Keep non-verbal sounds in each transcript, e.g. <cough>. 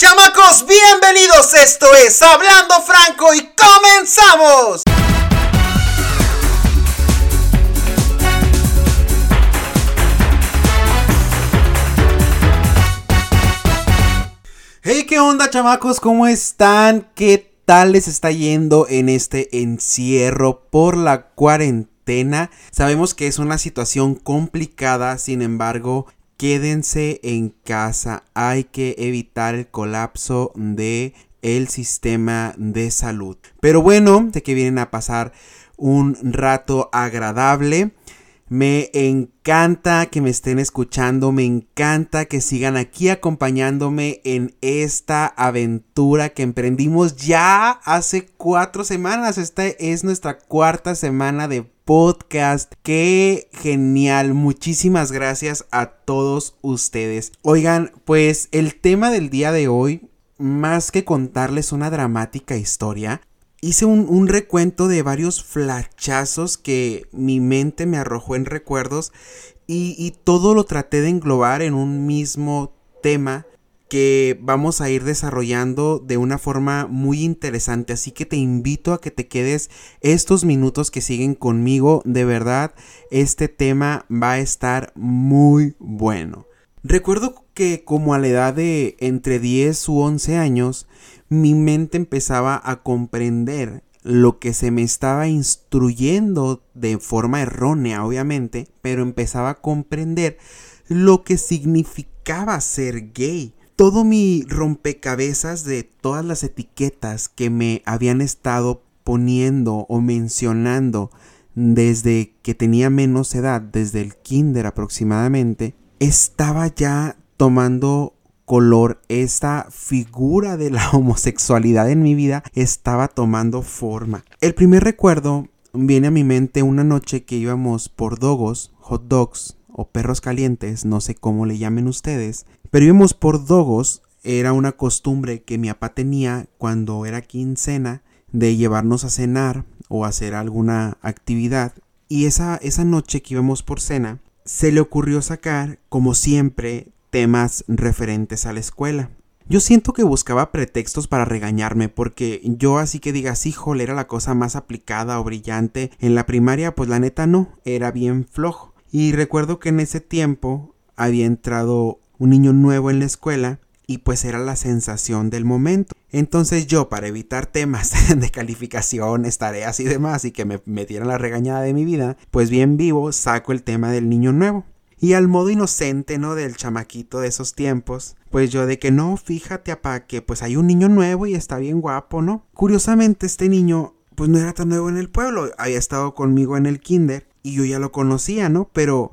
Chamacos, bienvenidos. Esto es Hablando Franco y comenzamos. Hey, ¿qué onda, chamacos? ¿Cómo están? ¿Qué tal les está yendo en este encierro por la cuarentena? Sabemos que es una situación complicada, sin embargo, quédense en casa. Hay que evitar el colapso de el sistema de salud. Pero bueno, de que vienen a pasar un rato agradable. Me encanta que me estén escuchando, me encanta que sigan aquí acompañándome en esta aventura que emprendimos ya hace cuatro semanas. Esta es nuestra cuarta semana de podcast. Qué genial. Muchísimas gracias a todos ustedes. Oigan, pues el tema del día de hoy, más que contarles una dramática historia, hice un, recuento de varios flachazos que mi mente me arrojó en recuerdos y, y, todo lo traté de englobar en un mismo tema que vamos a ir desarrollando de una forma muy interesante. Así que te invito a que te quedes estos minutos que siguen conmigo. De verdad, este tema va a estar muy bueno. Recuerdo que como a la edad de entre 10 u 11 años, mi mente empezaba a comprender lo que se me estaba instruyendo de forma errónea, obviamente, pero empezaba a comprender lo que significaba ser gay. Todo mi rompecabezas de todas las etiquetas que me habían estado poniendo o mencionando desde que tenía menos edad, desde el kinder aproximadamente, estaba ya tomando color, esta figura de la <laughs> homosexualidad en mi vida estaba tomando forma. El primer recuerdo viene a mi mente una noche que íbamos por dogos, hot dogs o perros calientes, no sé cómo le llamen ustedes, pero íbamos por dogos, era una costumbre que mi papá tenía cuando era quincena de llevarnos a cenar o hacer alguna actividad. Y esa, esa noche que íbamos por cena, se le ocurrió sacar, como siempre, temas referentes a la escuela. Yo siento que buscaba pretextos para regañarme porque yo así que digas, híjole, era la cosa más aplicada o brillante. En la primaria, pues la neta no, era bien flojo. Y recuerdo que en ese tiempo había entrado un niño nuevo en la escuela y pues era la sensación del momento. Entonces yo, para evitar temas <laughs> de calificaciones, tareas y demás y que me metieran la regañada de mi vida, pues bien vivo saco el tema del niño nuevo. Y al modo inocente, ¿no? Del chamaquito de esos tiempos. Pues yo de que no, fíjate, apa, que pues hay un niño nuevo y está bien guapo, ¿no? Curiosamente, este niño, pues no era tan nuevo en el pueblo. Había estado conmigo en el kinder y yo ya lo conocía, ¿no? Pero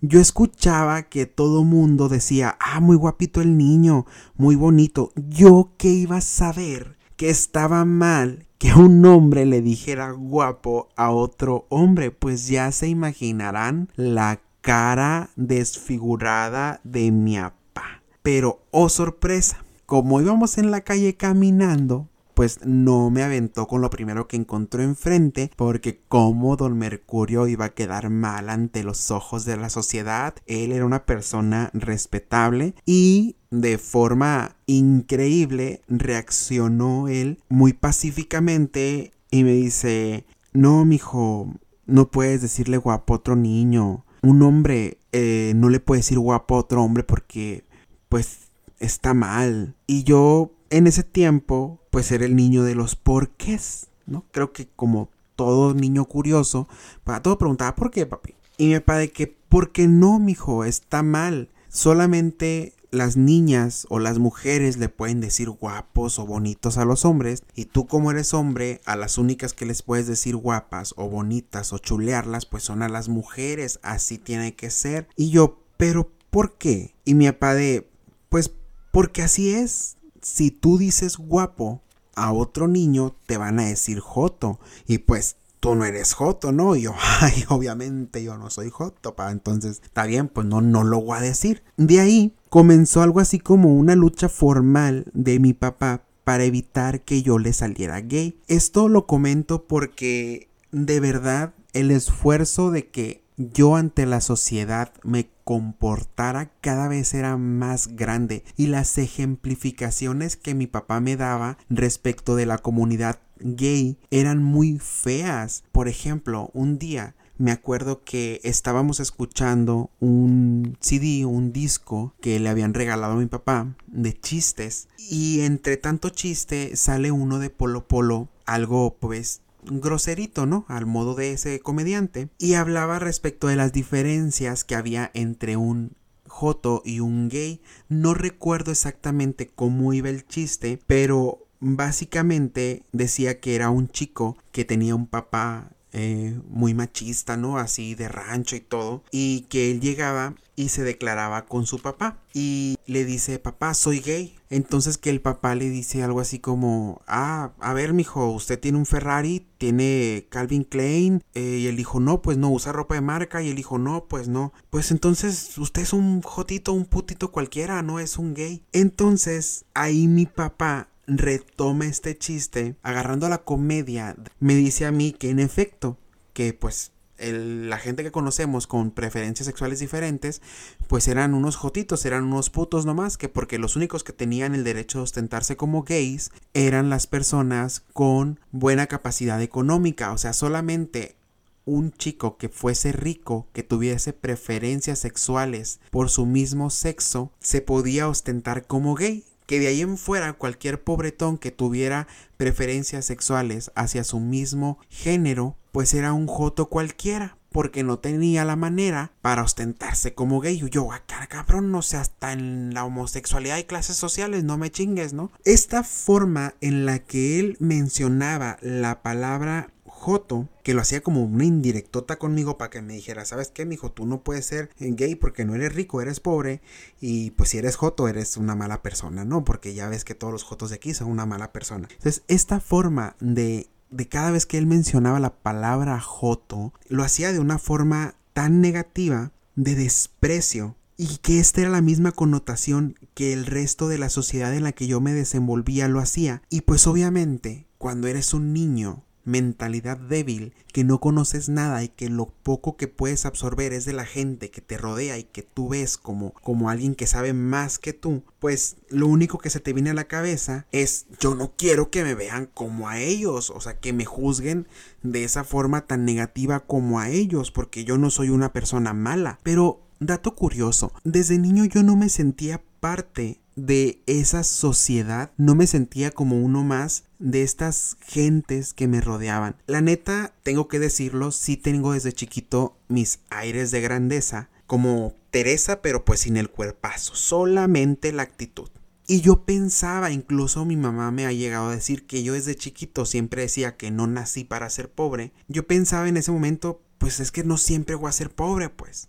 yo escuchaba que todo mundo decía, ah, muy guapito el niño, muy bonito. Yo qué iba a saber que estaba mal que un hombre le dijera guapo a otro hombre, pues ya se imaginarán la cara desfigurada de mi papá. Pero, oh sorpresa, como íbamos en la calle caminando, pues no me aventó con lo primero que encontró enfrente, porque como don Mercurio iba a quedar mal ante los ojos de la sociedad, él era una persona respetable y de forma increíble reaccionó él muy pacíficamente y me dice, no, mijo, no puedes decirle guapo a otro niño un hombre eh, no le puede decir guapo a otro hombre porque pues está mal. Y yo en ese tiempo pues era el niño de los porqués, ¿no? Creo que como todo niño curioso, para todo preguntaba ¿por qué, papi? Y me padre que ¿por qué no, mijo? Está mal. Solamente las niñas o las mujeres le pueden decir guapos o bonitos a los hombres y tú como eres hombre a las únicas que les puedes decir guapas o bonitas o chulearlas pues son a las mujeres así tiene que ser. Y yo pero ¿por qué? y mi papá de pues porque así es. Si tú dices guapo a otro niño te van a decir joto. Y pues tú no eres Joto, ¿no? Y yo, <laughs> ay, obviamente yo no soy Joto, pa. Entonces, está bien, pues no, no lo voy a decir. De ahí comenzó algo así como una lucha formal de mi papá para evitar que yo le saliera gay. Esto lo comento porque de verdad el esfuerzo de que yo ante la sociedad me comportara cada vez era más grande y las ejemplificaciones que mi papá me daba respecto de la comunidad gay eran muy feas. Por ejemplo, un día me acuerdo que estábamos escuchando un CD, un disco que le habían regalado a mi papá de chistes y entre tanto chiste sale uno de Polo Polo, algo pues groserito, ¿no? Al modo de ese comediante. Y hablaba respecto de las diferencias que había entre un joto y un gay. No recuerdo exactamente cómo iba el chiste, pero básicamente decía que era un chico que tenía un papá eh, muy machista, ¿no? Así de rancho y todo. Y que él llegaba y se declaraba con su papá. Y le dice, papá, soy gay. Entonces que el papá le dice algo así como, ah, a ver, mijo, usted tiene un Ferrari, tiene Calvin Klein. Eh, y él dijo, no, pues no, usa ropa de marca. Y él dijo, no, pues no. Pues entonces usted es un jotito, un putito cualquiera, no es un gay. Entonces ahí mi papá retoma este chiste, agarrando a la comedia, me dice a mí que en efecto, que pues la gente que conocemos con preferencias sexuales diferentes, pues eran unos jotitos, eran unos putos nomás, que porque los únicos que tenían el derecho de ostentarse como gays eran las personas con buena capacidad económica, o sea, solamente un chico que fuese rico, que tuviese preferencias sexuales por su mismo sexo, se podía ostentar como gay que de ahí en fuera cualquier pobretón que tuviera preferencias sexuales hacia su mismo género, pues era un joto cualquiera, porque no tenía la manera para ostentarse como gay. Yo, acá, ah, cabrón, no sé, hasta en la homosexualidad y clases sociales, no me chingues, ¿no? Esta forma en la que él mencionaba la palabra Joto, que lo hacía como una indirectota conmigo para que me dijera, ¿sabes qué, mijo? Tú no puedes ser gay porque no eres rico, eres pobre. Y pues si eres Joto, eres una mala persona, ¿no? Porque ya ves que todos los Jotos de aquí son una mala persona. Entonces, esta forma de, de cada vez que él mencionaba la palabra Joto, lo hacía de una forma tan negativa de desprecio y que esta era la misma connotación que el resto de la sociedad en la que yo me desenvolvía lo hacía. Y pues obviamente, cuando eres un niño mentalidad débil, que no conoces nada y que lo poco que puedes absorber es de la gente que te rodea y que tú ves como, como alguien que sabe más que tú, pues lo único que se te viene a la cabeza es yo no quiero que me vean como a ellos, o sea, que me juzguen de esa forma tan negativa como a ellos, porque yo no soy una persona mala. Pero, dato curioso, desde niño yo no me sentía parte de esa sociedad, no me sentía como uno más de estas gentes que me rodeaban. La neta, tengo que decirlo, sí tengo desde chiquito mis aires de grandeza, como Teresa, pero pues sin el cuerpazo, solamente la actitud. Y yo pensaba, incluso mi mamá me ha llegado a decir que yo desde chiquito siempre decía que no nací para ser pobre. Yo pensaba en ese momento, pues es que no siempre voy a ser pobre, pues.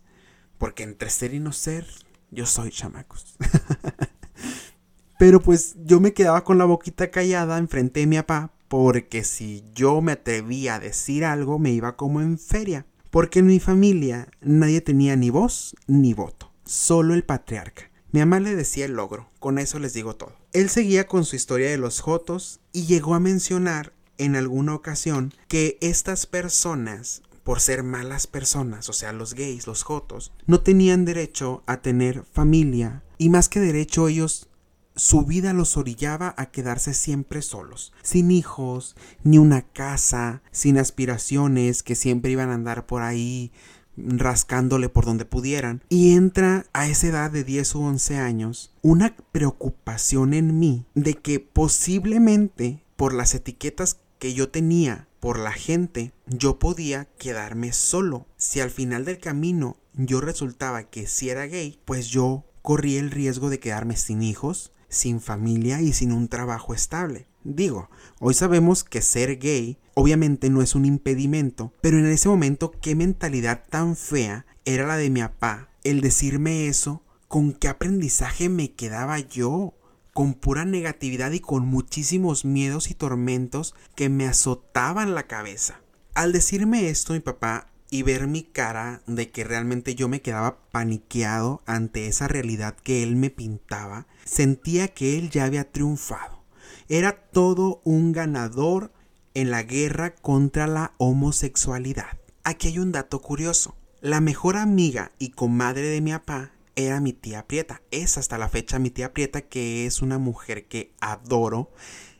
Porque entre ser y no ser, yo soy chamacos. <laughs> Pero pues yo me quedaba con la boquita callada enfrente de mi papá porque si yo me atrevía a decir algo me iba como en feria. Porque en mi familia nadie tenía ni voz ni voto, solo el patriarca. Mi mamá le decía el logro, con eso les digo todo. Él seguía con su historia de los jotos y llegó a mencionar en alguna ocasión que estas personas, por ser malas personas, o sea, los gays, los jotos, no tenían derecho a tener familia y más que derecho ellos su vida los orillaba a quedarse siempre solos, sin hijos, ni una casa, sin aspiraciones que siempre iban a andar por ahí rascándole por donde pudieran. Y entra a esa edad de 10 u 11 años una preocupación en mí de que posiblemente por las etiquetas que yo tenía por la gente, yo podía quedarme solo. Si al final del camino yo resultaba que si era gay, pues yo corría el riesgo de quedarme sin hijos, sin familia y sin un trabajo estable. Digo, hoy sabemos que ser gay obviamente no es un impedimento, pero en ese momento qué mentalidad tan fea era la de mi papá el decirme eso, con qué aprendizaje me quedaba yo, con pura negatividad y con muchísimos miedos y tormentos que me azotaban la cabeza. Al decirme esto mi papá y ver mi cara de que realmente yo me quedaba paniqueado ante esa realidad que él me pintaba, sentía que él ya había triunfado. Era todo un ganador en la guerra contra la homosexualidad. Aquí hay un dato curioso. La mejor amiga y comadre de mi papá era mi tía Prieta. Es hasta la fecha mi tía Prieta, que es una mujer que adoro.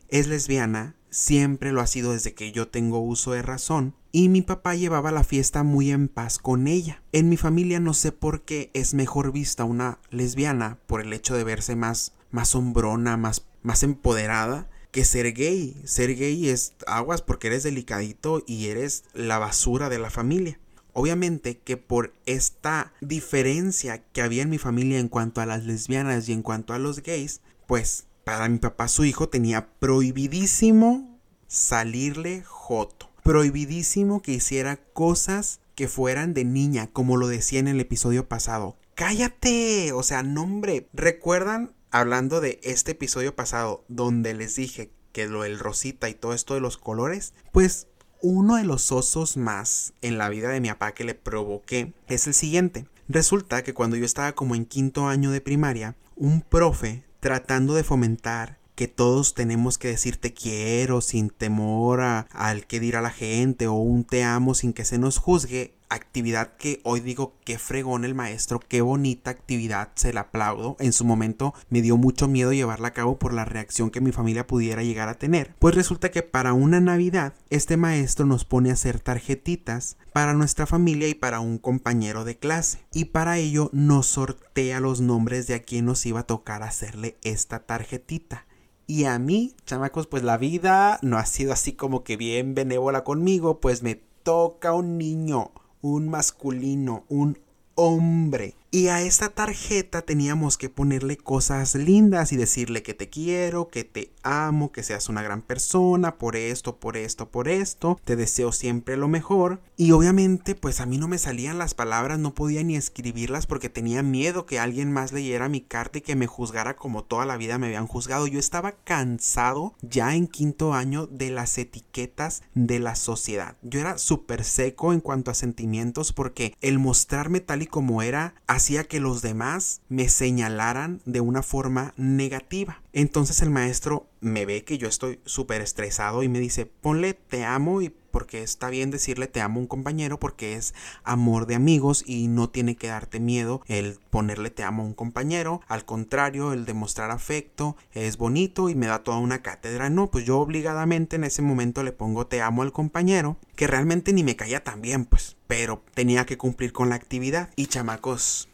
Es lesbiana, siempre lo ha sido desde que yo tengo uso de razón. Y mi papá llevaba la fiesta muy en paz con ella. En mi familia no sé por qué es mejor vista una lesbiana por el hecho de verse más, más hombrona, más, más empoderada que ser gay. Ser gay es aguas porque eres delicadito y eres la basura de la familia. Obviamente que por esta diferencia que había en mi familia en cuanto a las lesbianas y en cuanto a los gays, pues para mi papá su hijo tenía prohibidísimo salirle joto. Prohibidísimo que hiciera cosas que fueran de niña, como lo decía en el episodio pasado. ¡Cállate! O sea, nombre. ¿Recuerdan, hablando de este episodio pasado, donde les dije que lo del rosita y todo esto de los colores? Pues uno de los osos más en la vida de mi papá que le provoqué es el siguiente. Resulta que cuando yo estaba como en quinto año de primaria, un profe tratando de fomentar que todos tenemos que decir te quiero sin temor al que dirá la gente o un te amo sin que se nos juzgue, actividad que hoy digo qué fregón el maestro, qué bonita actividad, se la aplaudo. En su momento me dio mucho miedo llevarla a cabo por la reacción que mi familia pudiera llegar a tener. Pues resulta que para una Navidad este maestro nos pone a hacer tarjetitas para nuestra familia y para un compañero de clase. Y para ello nos sortea los nombres de a quien nos iba a tocar hacerle esta tarjetita. Y a mí, chamacos, pues la vida no ha sido así como que bien benévola conmigo, pues me toca un niño un masculino, un hombre. Y a esta tarjeta teníamos que ponerle cosas lindas y decirle que te quiero, que te amo, que seas una gran persona, por esto, por esto, por esto, te deseo siempre lo mejor. Y obviamente pues a mí no me salían las palabras, no podía ni escribirlas porque tenía miedo que alguien más leyera mi carta y que me juzgara como toda la vida me habían juzgado. Yo estaba cansado ya en quinto año de las etiquetas de la sociedad. Yo era súper seco en cuanto a sentimientos porque el mostrarme tal y como era hacía que los demás me señalaran de una forma negativa. Entonces el maestro me ve que yo estoy súper estresado y me dice, ponle te amo y porque está bien decirle te amo a un compañero porque es amor de amigos y no tiene que darte miedo el ponerle te amo a un compañero. Al contrario, el demostrar afecto es bonito y me da toda una cátedra. No, pues yo obligadamente en ese momento le pongo te amo al compañero que realmente ni me caía tan bien, pues, pero tenía que cumplir con la actividad. Y chamacos,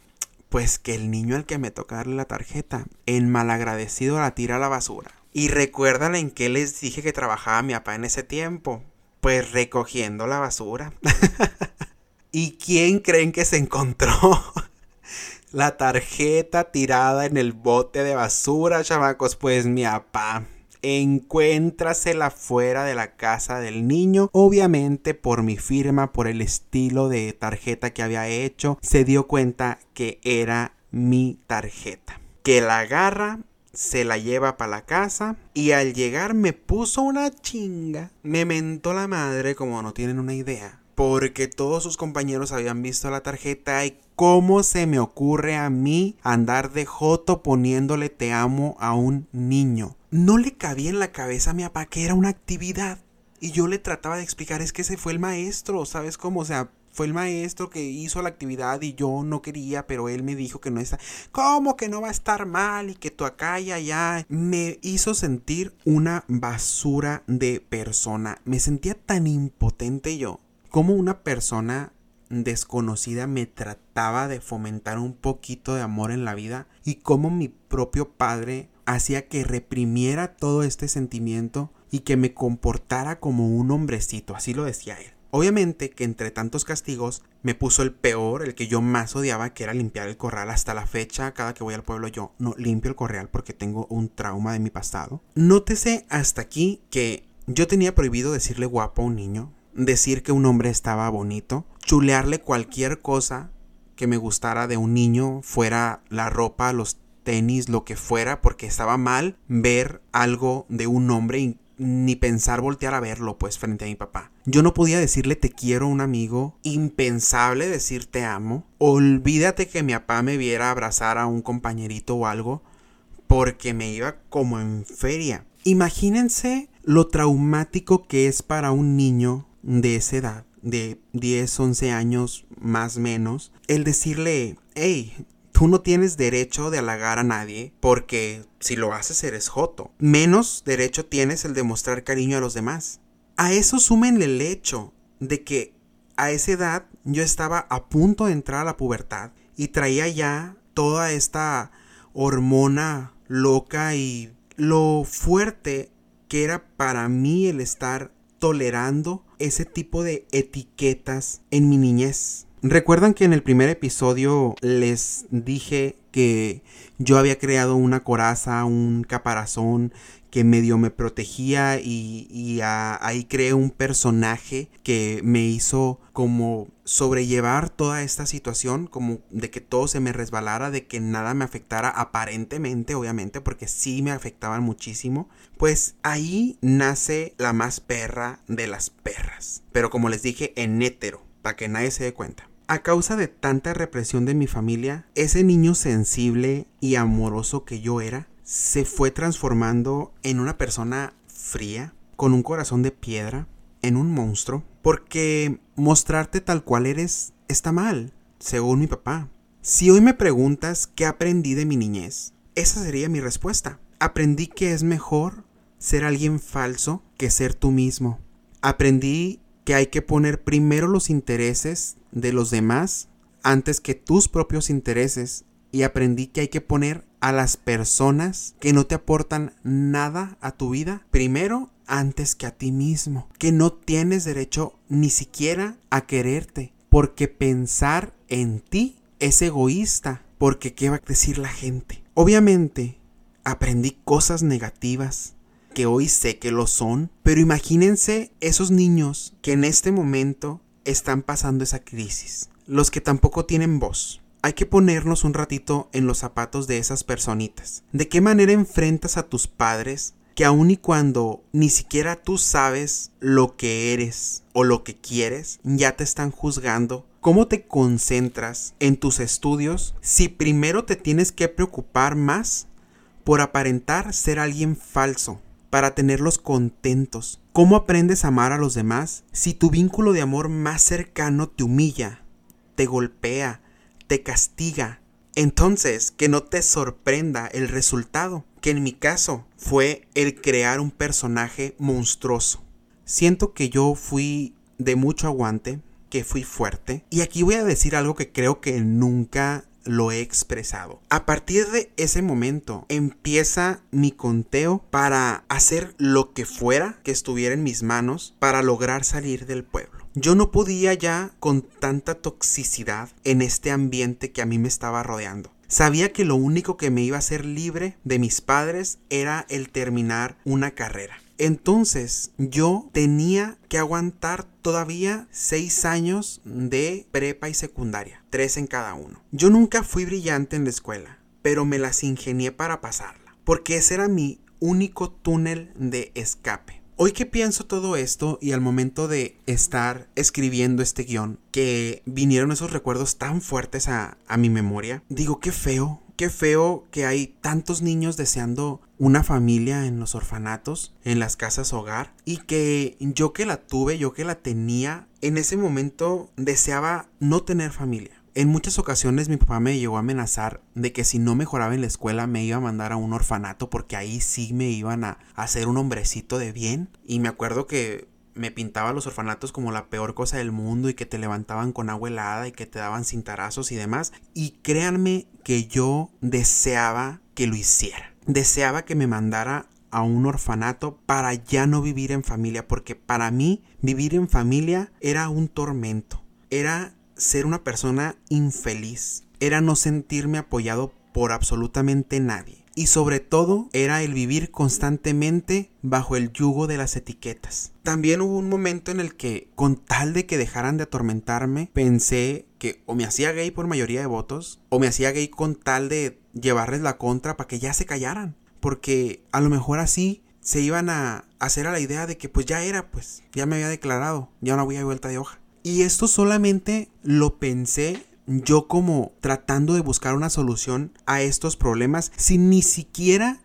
pues que el niño al que me toca darle la tarjeta, en malagradecido la tira a la basura. Y recuerdan en qué les dije que trabajaba mi papá en ese tiempo. Pues recogiendo la basura. <laughs> ¿Y quién creen que se encontró? <laughs> la tarjeta tirada en el bote de basura, chamacos. Pues mi papá encuéntrasela fuera de la casa del niño. Obviamente por mi firma, por el estilo de tarjeta que había hecho, se dio cuenta que era mi tarjeta. Que la agarra, se la lleva para la casa y al llegar me puso una chinga. Me mentó la madre como no tienen una idea. Porque todos sus compañeros habían visto la tarjeta y cómo se me ocurre a mí andar de joto poniéndole te amo a un niño no le cabía en la cabeza a mi papá que era una actividad. Y yo le trataba de explicar, es que ese fue el maestro, ¿sabes cómo? O sea, fue el maestro que hizo la actividad y yo no quería, pero él me dijo que no está. ¿Cómo que no va a estar mal y que tú acá y allá? Me hizo sentir una basura de persona. Me sentía tan impotente yo. Como una persona desconocida me trataba de fomentar un poquito de amor en la vida y como mi propio padre hacía que reprimiera todo este sentimiento y que me comportara como un hombrecito, así lo decía él. Obviamente que entre tantos castigos me puso el peor, el que yo más odiaba, que era limpiar el corral. Hasta la fecha, cada que voy al pueblo yo no limpio el corral porque tengo un trauma de mi pasado. Nótese hasta aquí que yo tenía prohibido decirle guapo a un niño, decir que un hombre estaba bonito, chulearle cualquier cosa que me gustara de un niño, fuera la ropa, los tenis, lo que fuera, porque estaba mal ver algo de un hombre y ni pensar voltear a verlo, pues, frente a mi papá. Yo no podía decirle te quiero a un amigo, impensable decir te amo. Olvídate que mi papá me viera abrazar a un compañerito o algo, porque me iba como en feria. Imagínense lo traumático que es para un niño de esa edad, de 10, 11 años más menos, el decirle, hey, tú no tienes derecho de halagar a nadie porque si lo haces eres joto. Menos derecho tienes el de mostrar cariño a los demás. A eso sumen el hecho de que a esa edad yo estaba a punto de entrar a la pubertad y traía ya toda esta hormona loca y lo fuerte que era para mí el estar tolerando ese tipo de etiquetas en mi niñez. Recuerdan que en el primer episodio les dije que yo había creado una coraza, un caparazón que medio me protegía y, ahí creé un personaje que me hizo como sobrellevar toda esta situación, como de que todo se me resbalara, de que nada me afectara aparentemente, obviamente, porque sí me afectaban muchísimo. Pues ahí nace la más perra de las perras. Pero como les dije, en hétero, para que nadie se dé cuenta. A causa de tanta represión de mi familia, ese niño sensible y amoroso que yo era se fue transformando en una persona fría, con un corazón de piedra, en un monstruo, porque mostrarte tal cual eres está mal, según mi papá. Si hoy me preguntas qué aprendí de mi niñez, esa sería mi respuesta. Aprendí que es mejor ser alguien falso que ser tú mismo. Aprendí que hay que poner primero los intereses de los demás antes que tus propios intereses y aprendí que hay que poner a las personas que no te aportan nada a tu vida primero antes que a ti mismo, que no tienes derecho ni siquiera a quererte, porque pensar en ti es egoísta, porque qué va a decir la gente. Obviamente, aprendí cosas negativas que hoy sé que lo son, pero imagínense esos niños que en este momento están pasando esa crisis, los que tampoco tienen voz. Hay que ponernos un ratito en los zapatos de esas personitas. ¿De qué manera enfrentas a tus padres que aun y cuando ni siquiera tú sabes lo que eres o lo que quieres, ya te están juzgando? ¿Cómo te concentras en tus estudios si primero te tienes que preocupar más por aparentar ser alguien falso, para tenerlos contentos, ¿Cómo aprendes a amar a los demás si tu vínculo de amor más cercano te humilla, te golpea, te castiga? Entonces, que no te sorprenda el resultado, que en mi caso fue el crear un personaje monstruoso. Siento que yo fui de mucho aguante, que fui fuerte, y aquí voy a decir algo que creo que nunca lo he expresado. A partir de ese momento empieza mi conteo para hacer lo que fuera que estuviera en mis manos para lograr salir del pueblo. Yo no podía ya con tanta toxicidad en este ambiente que a mí me estaba rodeando. Sabía que lo único que me iba a hacer libre de mis padres era el terminar una carrera. Entonces yo tenía que aguantar todavía seis años de prepa y secundaria, tres en cada uno. Yo nunca fui brillante en la escuela, pero me las ingenié para pasarla, porque ese era mi único túnel de escape. Hoy que pienso todo esto y al momento de estar escribiendo este guion, que vinieron esos recuerdos tan fuertes a, a mi memoria, digo qué feo Qué feo que hay tantos niños deseando una familia en los orfanatos, en las casas hogar, y que yo que la tuve, yo que la tenía, en ese momento deseaba no tener familia. En muchas ocasiones mi papá me llegó a amenazar de que si no mejoraba en la escuela me iba a mandar a un orfanato porque ahí sí me iban a hacer un hombrecito de bien. Y me acuerdo que me pintaba los orfanatos como la peor cosa del mundo y que te levantaban con agua helada y que te daban cintarazos y demás. Y créanme que yo deseaba que lo hiciera. Deseaba que me mandara a un orfanato para ya no vivir en familia, porque para mí vivir en familia era un tormento. Era ser una persona infeliz. Era no sentirme apoyado por absolutamente nadie y sobre todo era el vivir constantemente bajo el yugo de las etiquetas. También hubo un momento en el que, con tal de que dejaran de atormentarme, pensé que o me hacía gay por mayoría de votos, o me hacía gay con tal de llevarles la contra para que ya se callaran. Porque a lo mejor así se iban a hacer a la idea de que pues ya era, pues ya me había declarado, ya no había vuelta de hoja. Y esto solamente lo pensé yo como tratando de buscar una solución a estos problemas sin ni siquiera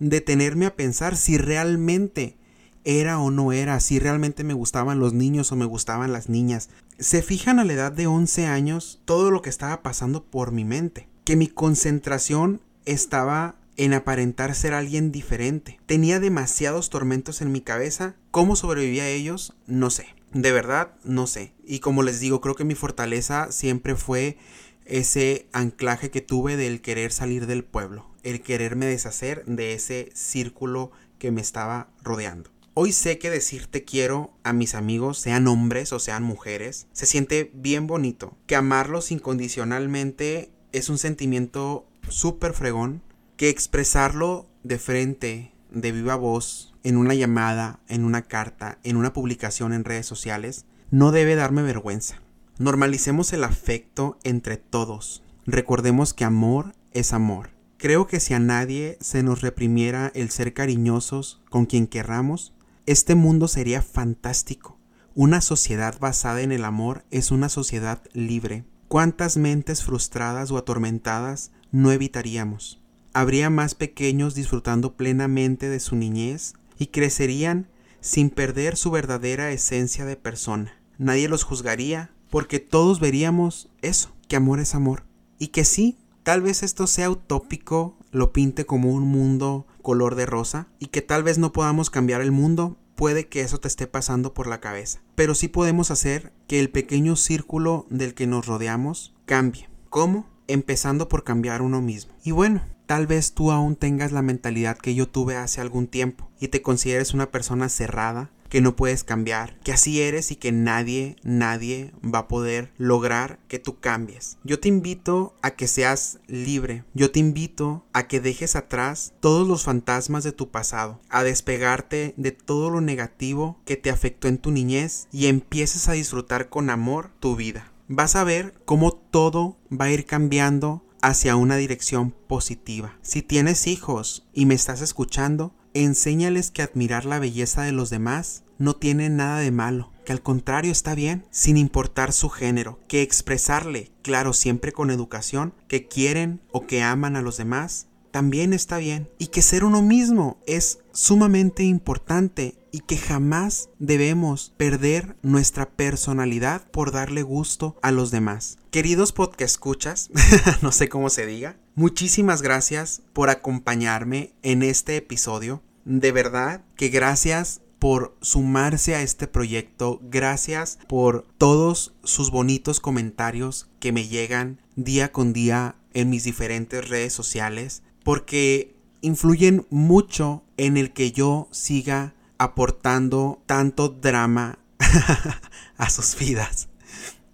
detenerme a pensar si realmente era o no era, si realmente me gustaban los niños o me gustaban las niñas. Se fijan a la edad de 11 años todo lo que estaba pasando por mi mente. Que mi concentración estaba en aparentar ser alguien diferente. Tenía demasiados tormentos en mi cabeza. ¿Cómo sobrevivía a ellos? No sé. De verdad, no sé. Y como les digo, creo que mi fortaleza siempre fue ese anclaje que tuve del querer salir del pueblo, el quererme deshacer de ese círculo que me estaba rodeando. Hoy sé que decir te quiero a mis amigos, sean hombres o sean mujeres, se siente bien bonito. Que amarlos incondicionalmente es un sentimiento súper fregón. Que expresarlo de frente, de viva voz, en una llamada, en una carta, en una publicación en redes sociales, no debe darme vergüenza. Normalicemos el afecto entre todos. Recordemos que amor es amor. Creo que si a nadie se nos reprimiera el ser cariñosos con quien querramos, este mundo sería fantástico. Una sociedad basada en el amor es una sociedad libre. ¿Cuántas mentes frustradas o atormentadas no evitaríamos? Habría más pequeños disfrutando plenamente de su niñez y crecerían sin perder su verdadera esencia de persona. Nadie los juzgaría porque todos veríamos eso, que amor es amor. Y que sí, tal vez esto sea utópico, lo pinte como un mundo color de rosa y que tal vez no podamos cambiar el mundo, puede que eso te esté pasando por la cabeza. Pero sí podemos hacer que el pequeño círculo del que nos rodeamos cambie. ¿Cómo? Empezando por cambiar uno mismo. Y bueno, tal vez tú aún tengas la mentalidad que yo tuve hace algún tiempo y te consideres una persona cerrada, que no puedes cambiar, que así eres y que nadie, nadie va a poder lograr que tú cambies. Yo te invito a que seas libre. Yo te invito a que dejes atrás todos los fantasmas de tu pasado, a despegarte de todo lo negativo que te afectó en tu niñez y empieces a disfrutar con amor tu vida. Vas a ver cómo todo va a ir cambiando hacia una dirección positiva. Si tienes hijos y me estás escuchando, enséñales que admirar la belleza de los demás no tiene nada de malo, que al contrario está bien, sin importar su género, que expresarle, claro, siempre con educación, que quieren o que aman a los demás, también está bien, y que ser uno mismo es sumamente importante y que jamás debemos perder nuestra personalidad por darle gusto a los demás. Queridos podcast escuchas, <laughs> no sé cómo se diga, muchísimas gracias por acompañarme en este episodio. De verdad que gracias por sumarse a este proyecto, gracias por todos sus bonitos comentarios que me llegan día con día en mis diferentes redes sociales, porque influyen mucho en el que yo siga aportando tanto drama <laughs> a sus vidas.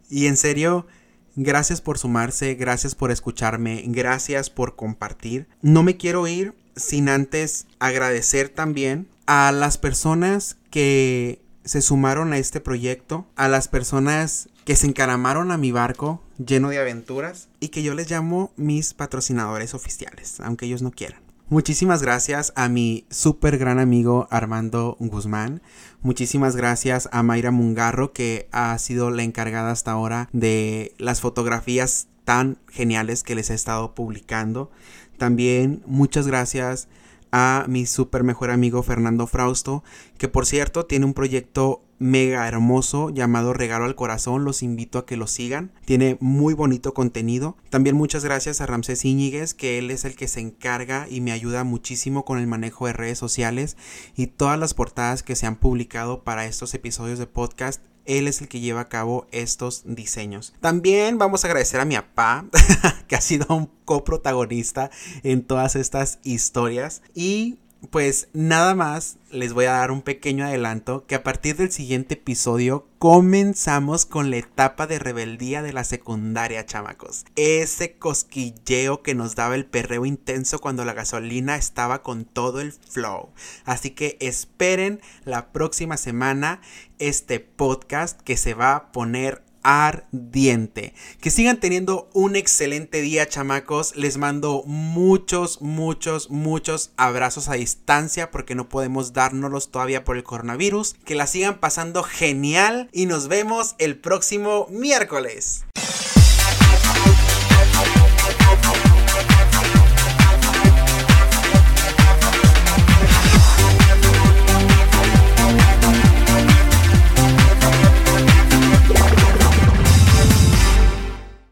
Y en serio, gracias por sumarse, gracias por escucharme, gracias por compartir. No me quiero ir sin antes agradecer también a las personas que se sumaron a este proyecto, a las personas que se encaramaron a mi barco lleno de aventuras y que yo les llamo mis patrocinadores oficiales, aunque ellos no quieran. Muchísimas gracias a mi súper gran amigo Armando Guzmán. Muchísimas gracias a Mayra Mungarro que ha sido la encargada hasta ahora de las fotografías tan geniales que les he estado publicando. También muchas gracias a mi super mejor amigo Fernando Frausto, que por cierto tiene un proyecto mega hermoso llamado Regalo al Corazón. Los invito a que lo sigan. Tiene muy bonito contenido. También muchas gracias a Ramsés Íñiguez, que él es el que se encarga y me ayuda muchísimo con el manejo de redes sociales y todas las portadas que se han publicado para estos episodios de podcast él es el que lleva a cabo estos diseños. También vamos a agradecer a mi papá, <laughs> que ha sido un coprotagonista en todas estas historias. Y pues nada más les voy a dar un pequeño adelanto que a partir del siguiente episodio comenzamos con la etapa de rebeldía de la secundaria, chamacos. Ese cosquilleo que nos daba el perreo intenso cuando la gasolina estaba con todo el flow. Así que esperen la próxima semana este podcast que se va a poner ardiente. Que sigan teniendo un excelente día, chamacos. Les mando muchos, muchos, muchos abrazos a distancia porque no podemos dárnoslos todavía por el coronavirus. Que la sigan pasando genial y nos vemos el próximo miércoles.